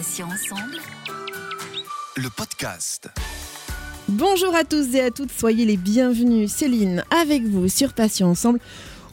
Passion ensemble. Le podcast. Bonjour à tous et à toutes, soyez les bienvenus. Céline, avec vous sur Passion Ensemble,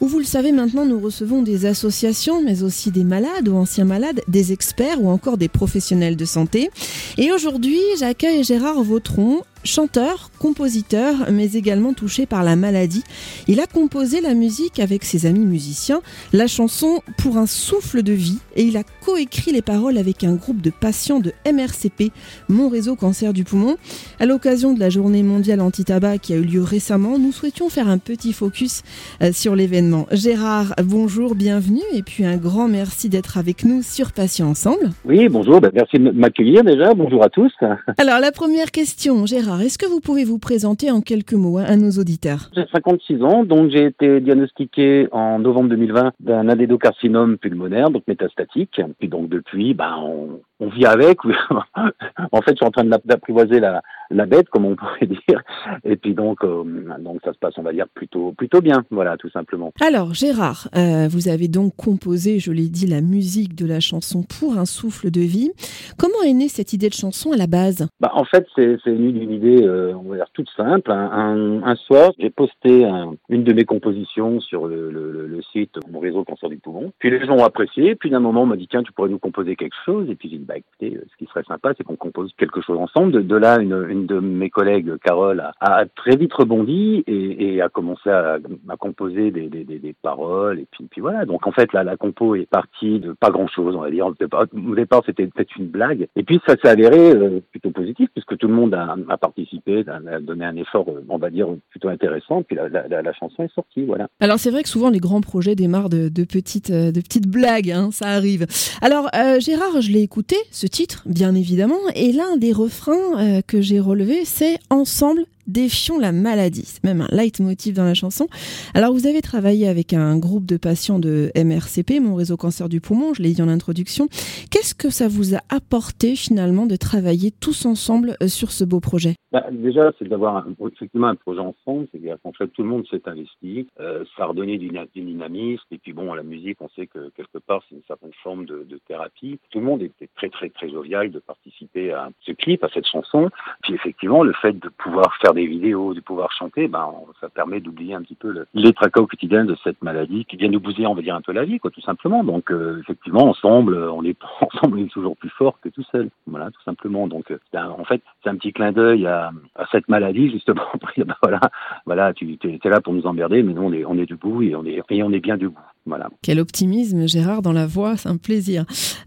où vous le savez maintenant, nous recevons des associations, mais aussi des malades ou anciens malades, des experts ou encore des professionnels de santé. Et aujourd'hui, j'accueille Gérard Vautron, chanteur, compositeur, mais également touché par la maladie. Il a composé la musique avec ses amis musiciens, la chanson Pour un souffle de vie, et il a coécrit les paroles avec un groupe de patients de MRCP, Mon Réseau Cancer du Poumon. À l'occasion de la journée mondiale anti-tabac qui a eu lieu récemment, nous souhaitions faire un petit focus euh, sur l'événement. Gérard, bonjour, bienvenue, et puis un grand merci d'être avec nous sur Patients Ensemble. Oui, bonjour, ben, merci de m'accueillir déjà, bonjour à tous. Alors la première question, Gérard, est-ce que vous pouvez vous présenter en quelques mots à nos auditeurs? J'ai 56 ans, donc j'ai été diagnostiqué en novembre 2020 d'un adénocarcinome pulmonaire, donc métastatique. Puis donc depuis, ben, on, on vit avec. en fait, je suis en train d'apprivoiser la, la bête, comme on pourrait dire. Et puis donc, euh, donc ça se passe, on va dire, plutôt, plutôt bien, voilà, tout simplement. Alors, Gérard, euh, vous avez donc composé, je l'ai dit, la musique de la chanson Pour un souffle de vie. Comment est née cette idée de chanson à la base? Bah, En fait, c'est venu d'une idée, euh, on va dire, toute simple. Un, un, soir, j'ai posté une de mes compositions sur le, le, le, site Mon réseau Cancer du Poumon. Puis les gens ont apprécié. Puis d'un moment, on m'a dit, tiens, tu pourrais nous composer quelque chose. Et puis bah écoutez, ce qui serait sympa, c'est qu'on compose quelque chose ensemble. De, là, une, une de mes collègues, Carole, a, a très vite rebondi et, et a commencé à, à composer des, des, des, paroles. Et puis, puis voilà. Donc en fait, là, la compo est partie de pas grand-chose, on va dire. Au départ, c'était peut-être une blague. Et puis ça s'est avéré euh, plutôt positif le monde a, participé, a, donné un effort, euh, on va dire, plutôt intéressant. Puis la, chanson est sortie, voilà. Alors c'est vrai que souvent les grands projets démarrent de, euh, petites blagues, hein, ça arrive. Alors euh, Gérard, je l'ai écouté, ce titre, bien évidemment, et l'un des refrains que j'ai relevé, c'est Ensemble, défions la maladie. C'est même un leitmotiv dans la chanson. Alors, vous avez travaillé avec un groupe de patients de MRCP, mon réseau cancer du poumon, je l'ai dit en introduction. Qu'est-ce que ça vous a apporté finalement de travailler tous ensemble euh, sur ce beau projet? Bah, Déjà, c'est d'avoir effectivement un projet ensemble, c'est-à-dire qu'en fait, tout le monde s'est investi, euh, ça a redonné du, dynamisme, et puis bon, la musique, on sait que quelque part, c'est une certaine forme de, de, thérapie. Tout le monde était très, très, très jovial de participer à ce clip, à cette chanson. Puis effectivement, le fait de pouvoir faire des vidéos, de pouvoir chanter, ben, ça permet d'oublier un petit peu le, les tracas au quotidien de cette maladie qui vient nous bousiller, on va dire, un peu la vie, quoi, tout simplement. Donc, euh, effectivement, ensemble, on est ensemble, est toujours plus fort que tout seul. Voilà, tout simplement. Donc, euh, un, en fait, c'est un petit clin d'œil à, à, cette maladie, justement. ben, voilà, voilà, tu es, là pour nous emmerder, mais nous, on est, on est debout et on est, et on est bien debout. Voilà. Quel optimisme, Gérard, dans la voix, c'est un plaisir.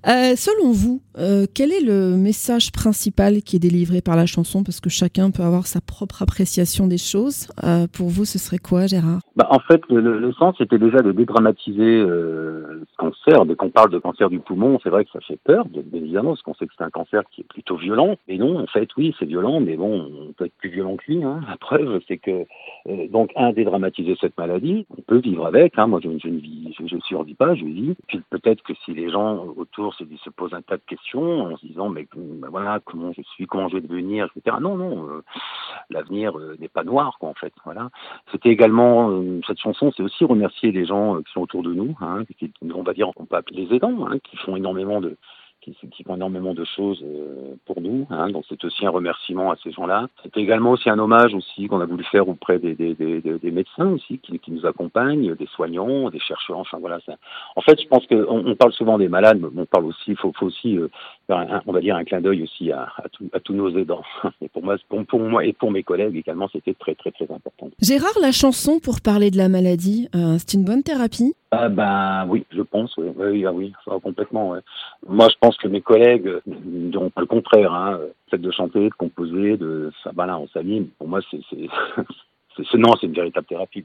Euh, selon vous, euh, quel est le message principal qui est délivré par la chanson? Parce que chacun peut avoir sa propre appréciation des choses. Euh, pour vous, ce serait quoi, Gérard? Bah, En fait, le, le sens était déjà de dédramatiser ce cancer. Dès qu'on parle de cancer du poumon, c'est vrai que ça fait peur, bien évidemment, parce qu'on sait que c'est un cancer qui est plutôt violent. Et non, en fait, oui, c'est violent, mais bon, on peut être plus violent que lui. Hein. La preuve, c'est que, euh, donc, un, dédramatiser cette maladie, on peut vivre avec. Hein. Moi, je, je ne vis je ne survis pas, je vis. Puis peut-être que si les gens autour se, se, posent un tas de questions en se disant mais ben voilà comment je suis, comment je vais devenir, etc. Non, non, euh, l'avenir euh, n'est pas noir quoi en fait. Voilà. C'était également euh, cette chanson, c'est aussi remercier les gens qui sont autour de nous, hein, qui, on va dire, on peut appeler les aidants, hein, qui font énormément de qui, font énormément de choses euh, pour nous. Hein, donc c'est aussi un remerciement à ces gens-là. C'était également aussi un hommage aussi qu'on a voulu faire auprès des, des, des, des médecins aussi qui, qui, nous accompagnent, des soignants, des chercheurs. Enfin voilà. Ça. En fait, je pense qu'on on parle souvent des malades, mais on parle aussi, il faut, faut, aussi euh, faire un, on va dire un clin d'œil aussi à, à, tout, à, tous nos aidants. Et pour moi, pour, pour, moi et pour mes collègues également, c'était très très très important. Gérard, la chanson pour parler de la maladie, euh, c'est une bonne thérapie? Ah ben oui, je pense, oui, oui, ah oui, complètement. Moi, je pense que mes collègues diront pas le contraire. Hein. Le fait de chanter, de composer, de ça, ben là, on s'anime. Pour moi, c'est, non, c'est une véritable thérapie,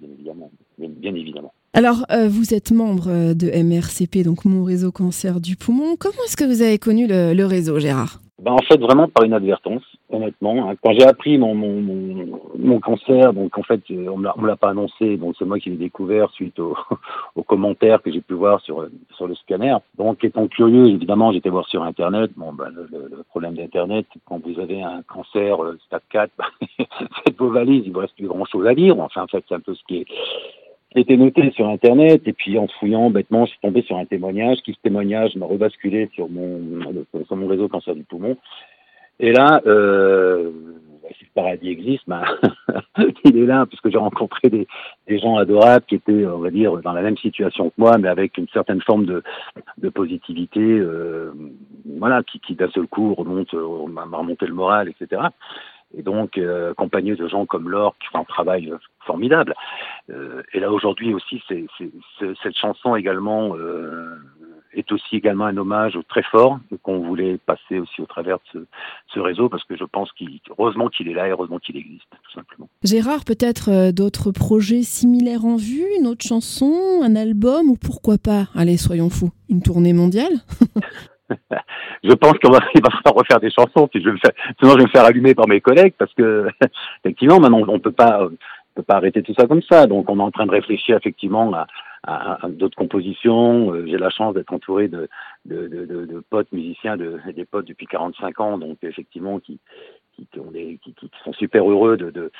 bien évidemment. Alors, euh, vous êtes membre de MRCP, donc mon réseau cancer du poumon. Comment est-ce que vous avez connu le réseau, Gérard? Ben, en fait, vraiment par inadvertance, honnêtement. Quand j'ai appris mon, mon, mon, mon, cancer, donc en fait, on me l'a pas annoncé, donc c'est moi qui l'ai découvert suite aux, aux commentaires que j'ai pu voir sur, sur le scanner. Donc, étant curieux, évidemment, j'étais voir sur Internet. Bon, ben, le, le, problème d'Internet, quand vous avez un cancer euh, stade 4, ben, faites vos valises, il vous reste plus grand-chose à lire. Enfin, en fait, c'est un peu ce qui est était noté sur Internet et puis en fouillant bêtement, je suis tombé sur un témoignage qui, ce témoignage, m'a rebasculé sur mon, sur mon réseau cancer du poumon. Et là, euh, si le paradis existe, ben, il est là parce que j'ai rencontré des, des, gens adorables qui étaient, on va dire, dans la même situation que moi, mais avec une certaine forme de, de positivité, euh, voilà, qui, qui d'un seul coup remonte, euh, m'a remonté le moral, etc et donc euh, accompagné de gens comme Laure qui font un travail formidable. Euh, et là aujourd'hui aussi, cette chanson également euh, est aussi également un hommage très fort qu'on voulait passer aussi au travers de ce, réseau parce que je pense qu'il heureusement qu'il est là et heureusement qu'il existe tout simplement. Gérard, peut-être euh, d'autres projets similaires en vue, une autre chanson, un album ou pourquoi pas, allez soyons fous, une tournée mondiale? je pense qu'on va, falloir refaire des chansons, puis je sinon je vais me faire allumer par mes collègues parce que effectivement maintenant on peut pas, peut pas arrêter tout ça comme ça. Donc on est en train de réfléchir effectivement à, à, à d'autres compositions. Euh, j'ai la chance d'être entouré de, de, de, de, potes musiciens, de, des potes depuis 45 ans, donc effectivement qui qui, qui, qui, sont super heureux de, de,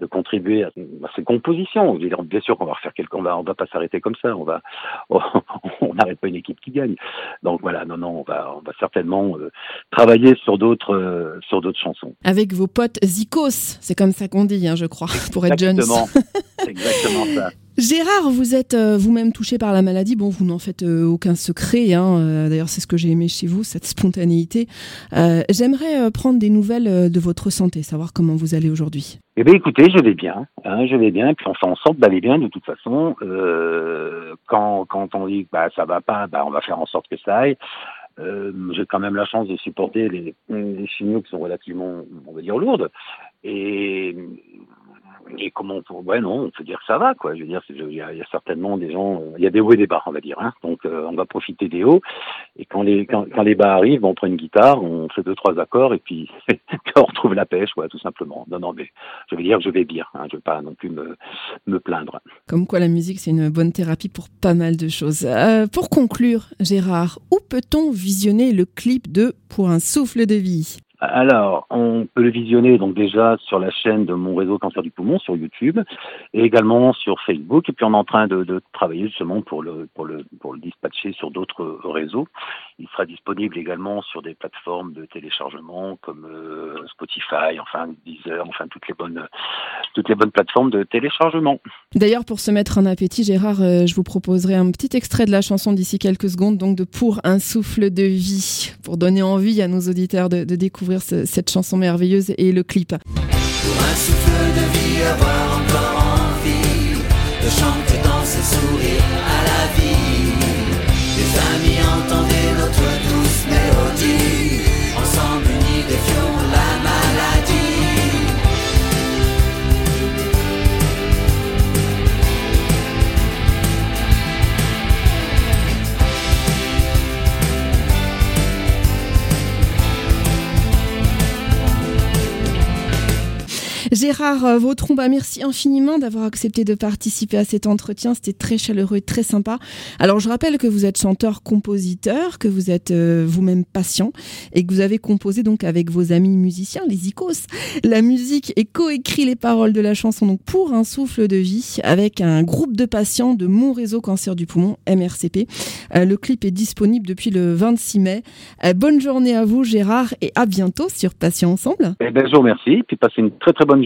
de contribuer à, ces compositions. Bien sûr qu'on va refaire quelque, on va, on va pas s'arrêter comme ça. On va, on n'arrête pas une équipe qui gagne. Donc voilà, non, non, on va, on va certainement euh, travailler sur d'autres, euh, sur d'autres chansons. Avec vos potes Zikos, c'est comme ça qu'on dit, hein, je crois, pour être jeune. Exactement ça. Gérard, vous êtes euh, vous-même touché par la maladie. Bon, vous n'en faites euh, aucun secret. Hein. Euh, d'ailleurs, c'est ce que j'ai aimé chez vous, cette spontanéité. J'aimerais prendre des nouvelles de votre santé, savoir comment vous allez aujourd'hui. Eh bien, écoutez, je vais bien. Hein, je vais bien. Puis on fait en sorte d'aller bien de toute façon. quand, quand on dit que bah, ça va pas, bah, on va faire en sorte que ça aille. j'ai quand même la chance de supporter les, les chimios qui sont relativement, on va dire, lourdes. Et et comment on ouais non on peut dire que ça va quoi. Je veux dire il y, a certainement des gens il y a des hauts et des bas on va dire hein. donc euh, on va profiter des hauts. Et quand les quand, les bas arrivent on prend une guitare on fait deux trois accords et puis on retrouve la pêche quoi tout simplement. Non non mais je veux dire je vais bien hein, je veux pas non plus me me plaindre. Comme quoi la musique c'est une bonne thérapie pour pas mal de choses. Euh, pour conclure Gérard où peut-on visionner le clip de pour un souffle de vie? Alors, on peut le visionner donc déjà sur la chaîne de mon réseau Cancer du Poumon sur YouTube et également sur Facebook. Et puis on est en train de, travailler justement pour le pour le pour le dispatcher sur d'autres réseaux. Il sera disponible également sur des plateformes de téléchargement comme euh, Spotify, enfin Deezer, enfin toutes les bonnes toutes les bonnes plateformes de téléchargement. D'ailleurs, pour se mettre en appétit, Gérard, euh, je vous proposerai un petit extrait de la chanson d'ici quelques secondes, donc de Pour un souffle de vie, pour donner envie à nos auditeurs de découvrir cette chanson merveilleuse et le clip. Gérard euh, Vautron, merci infiniment d'avoir accepté de participer à cet entretien. C'était très chaleureux et très sympa. Alors, je rappelle que vous êtes chanteur-compositeur, que vous êtes euh, vous-même patient et que vous avez composé donc avec vos amis musiciens, les Icos, la musique et coécrit les paroles de la chanson pour un souffle de vie avec un groupe de patients de mon réseau cancer du poumon, MRCP. Euh, le clip est disponible depuis le 26 mai. bonne journée à vous, Gérard, et à bientôt sur Patient Ensemble. Eh ben, je vous puis passez une très très bonne journée.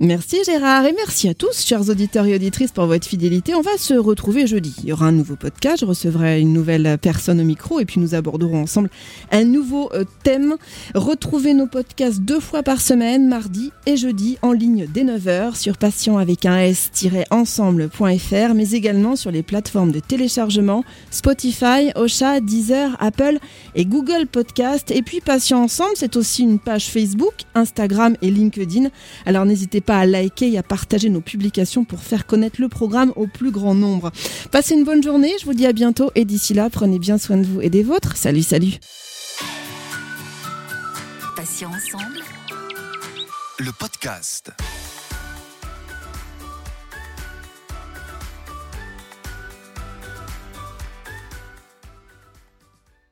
Merci Gérard et merci à tous, chers auditeurs et auditrices, pour votre fidélité. On va se retrouver jeudi. Il y aura un nouveau podcast, je recevrai une nouvelle personne au micro et puis nous aborderons ensemble un nouveau euh, thème. Retrouvez nos podcasts deux fois par semaine, mardi et jeudi, en ligne dès 9h sur patient avec un s-ensemble.fr, mais également sur les plateformes de téléchargement Spotify, Ocha, Deezer, Apple et Google Podcast. Et puis Patient Ensemble, c'est aussi une page Facebook, Instagram et LinkedIn. Alors n'hésitez pas à liker et à partager nos publications pour faire connaître le programme au plus grand nombre. Passez une bonne journée, je vous dis à bientôt et d'ici là, prenez bien soin de vous et des vôtres. Salut, salut. ensemble. Le podcast.